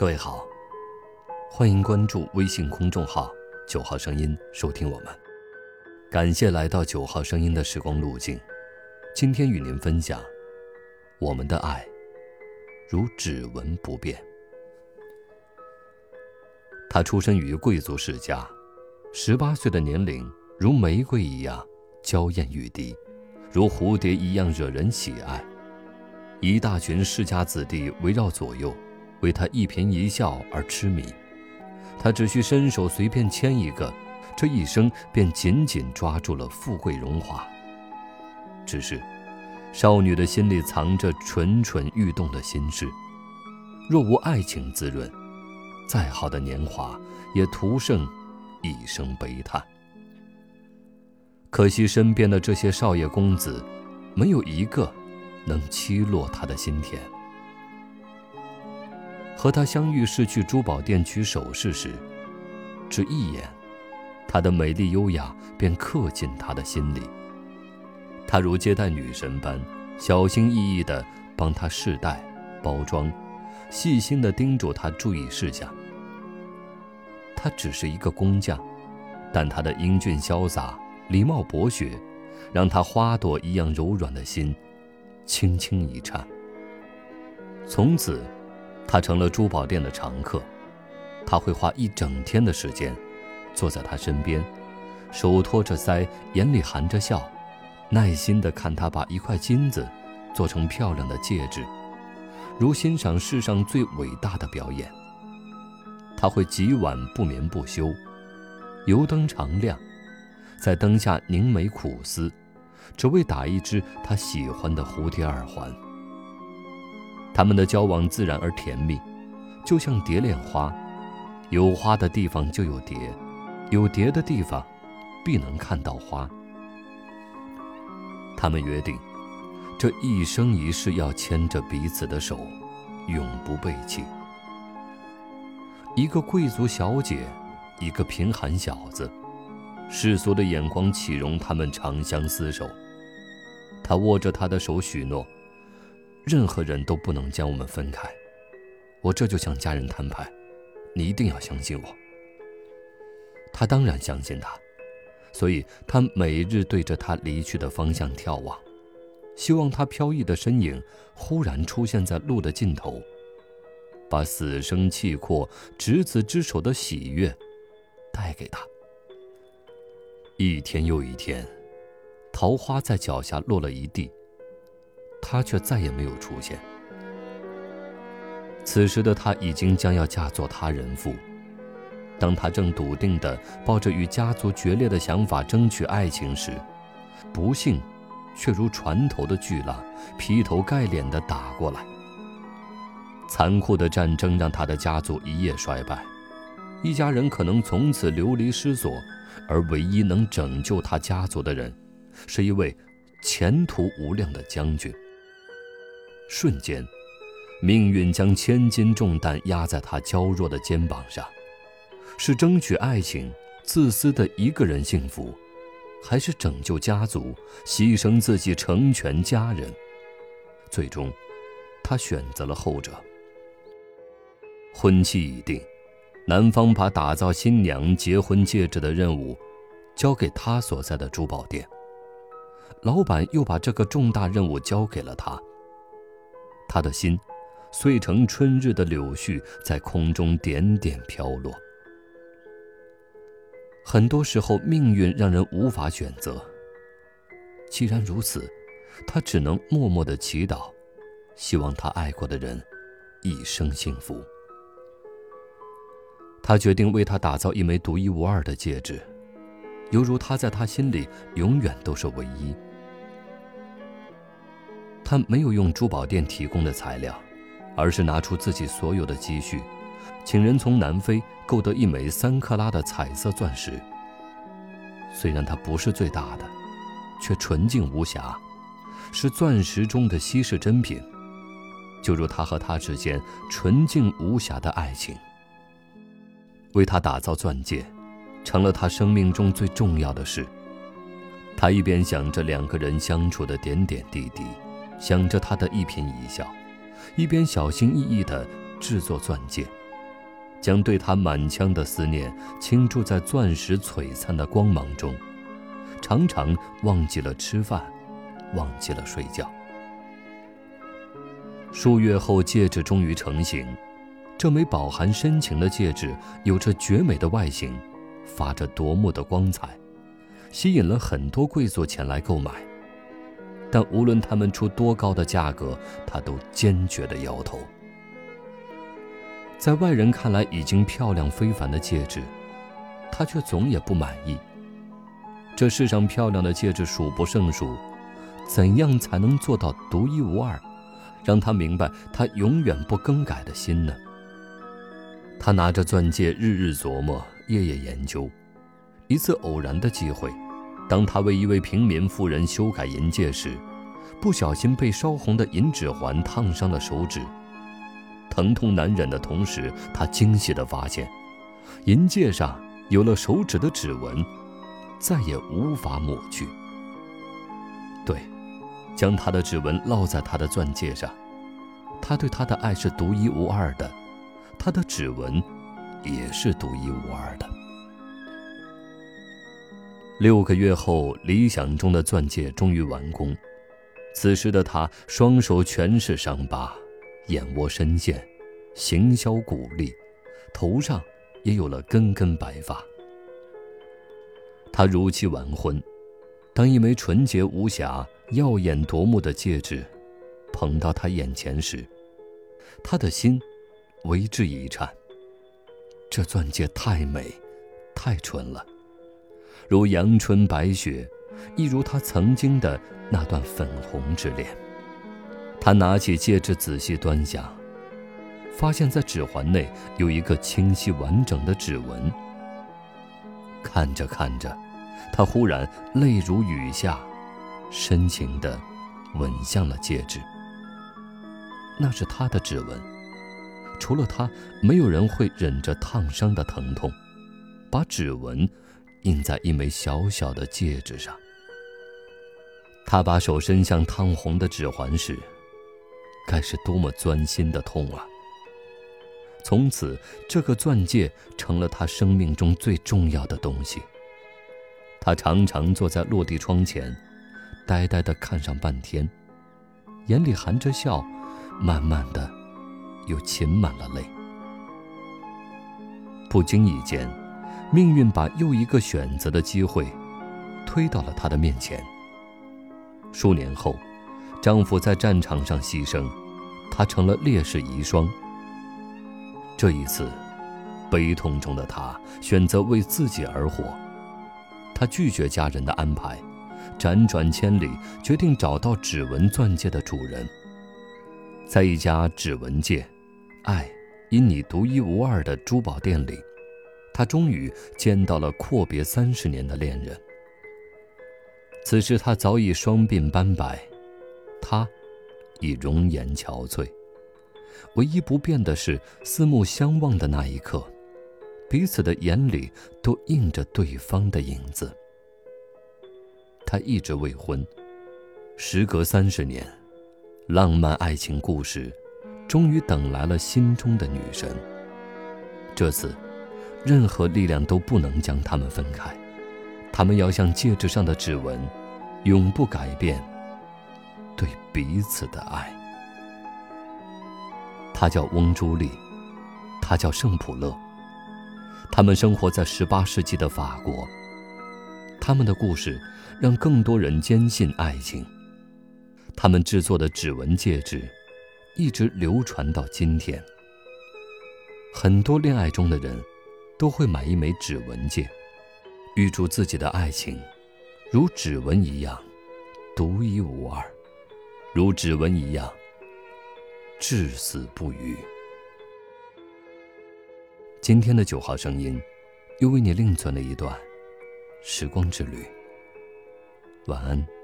各位好，欢迎关注微信公众号“九号声音”，收听我们。感谢来到九号声音的时光路径。今天与您分享，我们的爱如指纹不变。他出身于贵族世家，十八岁的年龄如玫瑰一样娇艳欲滴，如蝴蝶一样惹人喜爱。一大群世家子弟围绕左右，为他一颦一笑而痴迷。他只需伸手随便牵一个，这一生便紧紧抓住了富贵荣华。只是，少女的心里藏着蠢蠢欲动的心事，若无爱情滋润，再好的年华也徒剩一声悲叹。可惜身边的这些少爷公子，没有一个。能欺落他的心田。和他相遇是去珠宝店取首饰时，只一眼，她的美丽优雅便刻进他的心里。他如接待女神般，小心翼翼地帮她试戴、包装，细心地叮嘱她注意事项。他只是一个工匠，但他的英俊潇洒、礼貌博学，让他花朵一样柔软的心。轻轻一颤。从此，他成了珠宝店的常客。他会花一整天的时间，坐在他身边，手托着腮，眼里含着笑，耐心地看他把一块金子做成漂亮的戒指，如欣赏世上最伟大的表演。他会几晚不眠不休，油灯常亮，在灯下凝眉苦思。只为打一只他喜欢的蝴蝶耳环。他们的交往自然而甜蜜，就像蝶恋花，有花的地方就有蝶，有蝶的地方必能看到花。他们约定，这一生一世要牵着彼此的手，永不背弃。一个贵族小姐，一个贫寒小子。世俗的眼光岂容他们长相厮守？他握着她的手许诺：任何人都不能将我们分开。我这就向家人摊牌，你一定要相信我。他当然相信他，所以他每日对着他离去的方向眺望，希望他飘逸的身影忽然出现在路的尽头，把死生契阔、执子之手的喜悦带给他。一天又一天，桃花在脚下落了一地，他却再也没有出现。此时的他已经将要嫁作他人妇。当他正笃定地抱着与家族决裂的想法争取爱情时，不幸却如船头的巨浪，劈头盖脸地打过来。残酷的战争让他的家族一夜衰败，一家人可能从此流离失所。而唯一能拯救他家族的人，是一位前途无量的将军。瞬间，命运将千斤重担压在他娇弱的肩膀上：是争取爱情、自私的一个人幸福，还是拯救家族、牺牲自己成全家人？最终，他选择了后者。婚期已定。男方把打造新娘结婚戒指的任务交给他所在的珠宝店，老板又把这个重大任务交给了他。他的心碎成春日的柳絮，在空中点点飘落。很多时候，命运让人无法选择。既然如此，他只能默默的祈祷，希望他爱过的人一生幸福。他决定为他打造一枚独一无二的戒指，犹如她在他心里永远都是唯一。他没有用珠宝店提供的材料，而是拿出自己所有的积蓄，请人从南非购得一枚三克拉的彩色钻石。虽然它不是最大的，却纯净无瑕，是钻石中的稀世珍品，就如他和她之间纯净无瑕的爱情。为他打造钻戒，成了他生命中最重要的事。他一边想着两个人相处的点点滴滴，想着他的一颦一笑，一边小心翼翼地制作钻戒，将对他满腔的思念倾注在钻石璀璨的光芒中，常常忘记了吃饭，忘记了睡觉。数月后，戒指终于成型。这枚饱含深情的戒指有着绝美的外形，发着夺目的光彩，吸引了很多贵族前来购买。但无论他们出多高的价格，他都坚决地摇头。在外人看来已经漂亮非凡的戒指，他却总也不满意。这世上漂亮的戒指数不胜数，怎样才能做到独一无二，让他明白他永远不更改的心呢？他拿着钻戒，日日琢磨，夜夜研究。一次偶然的机会，当他为一位平民妇人修改银戒时，不小心被烧红的银指环烫伤了手指。疼痛难忍的同时，他惊喜地发现，银戒上有了手指的指纹，再也无法抹去。对，将他的指纹烙在他的钻戒上，他对她的爱是独一无二的。他的指纹也是独一无二的。六个月后，理想中的钻戒终于完工。此时的他，双手全是伤疤，眼窝深陷，形销骨立，头上也有了根根白发。他如期完婚，当一枚纯洁无瑕、耀眼夺目的戒指捧到他眼前时，他的心。为之一颤。这钻戒太美，太纯了，如阳春白雪，亦如他曾经的那段粉红之恋。他拿起戒指仔细端详，发现在指环内有一个清晰完整的指纹。看着看着，他忽然泪如雨下，深情地吻向了戒指。那是他的指纹。除了他，没有人会忍着烫伤的疼痛，把指纹印在一枚小小的戒指上。他把手伸向烫红的指环时，该是多么钻心的痛啊！从此，这个钻戒成了他生命中最重要的东西。他常常坐在落地窗前，呆呆地看上半天，眼里含着笑，慢慢的。又噙满了泪。不经意间，命运把又一个选择的机会推到了她的面前。数年后，丈夫在战场上牺牲，她成了烈士遗孀。这一次，悲痛中的她选择为自己而活。她拒绝家人的安排，辗转千里，决定找到指纹钻戒的主人。在一家指纹界。爱，因你独一无二的珠宝店里，他终于见到了阔别三十年的恋人。此时他早已双鬓斑白，他已容颜憔悴，唯一不变的是四目相望的那一刻，彼此的眼里都映着对方的影子。他一直未婚，时隔三十年，浪漫爱情故事。终于等来了心中的女神。这次，任何力量都不能将他们分开，他们要像戒指上的指纹，永不改变对彼此的爱。他叫翁朱丽，他叫圣普勒。他们生活在十八世纪的法国。他们的故事让更多人坚信爱情。他们制作的指纹戒指。一直流传到今天。很多恋爱中的人，都会买一枚指纹戒，预祝自己的爱情，如指纹一样，独一无二，如指纹一样，至死不渝。今天的九号声音，又为你另存了一段时光之旅。晚安。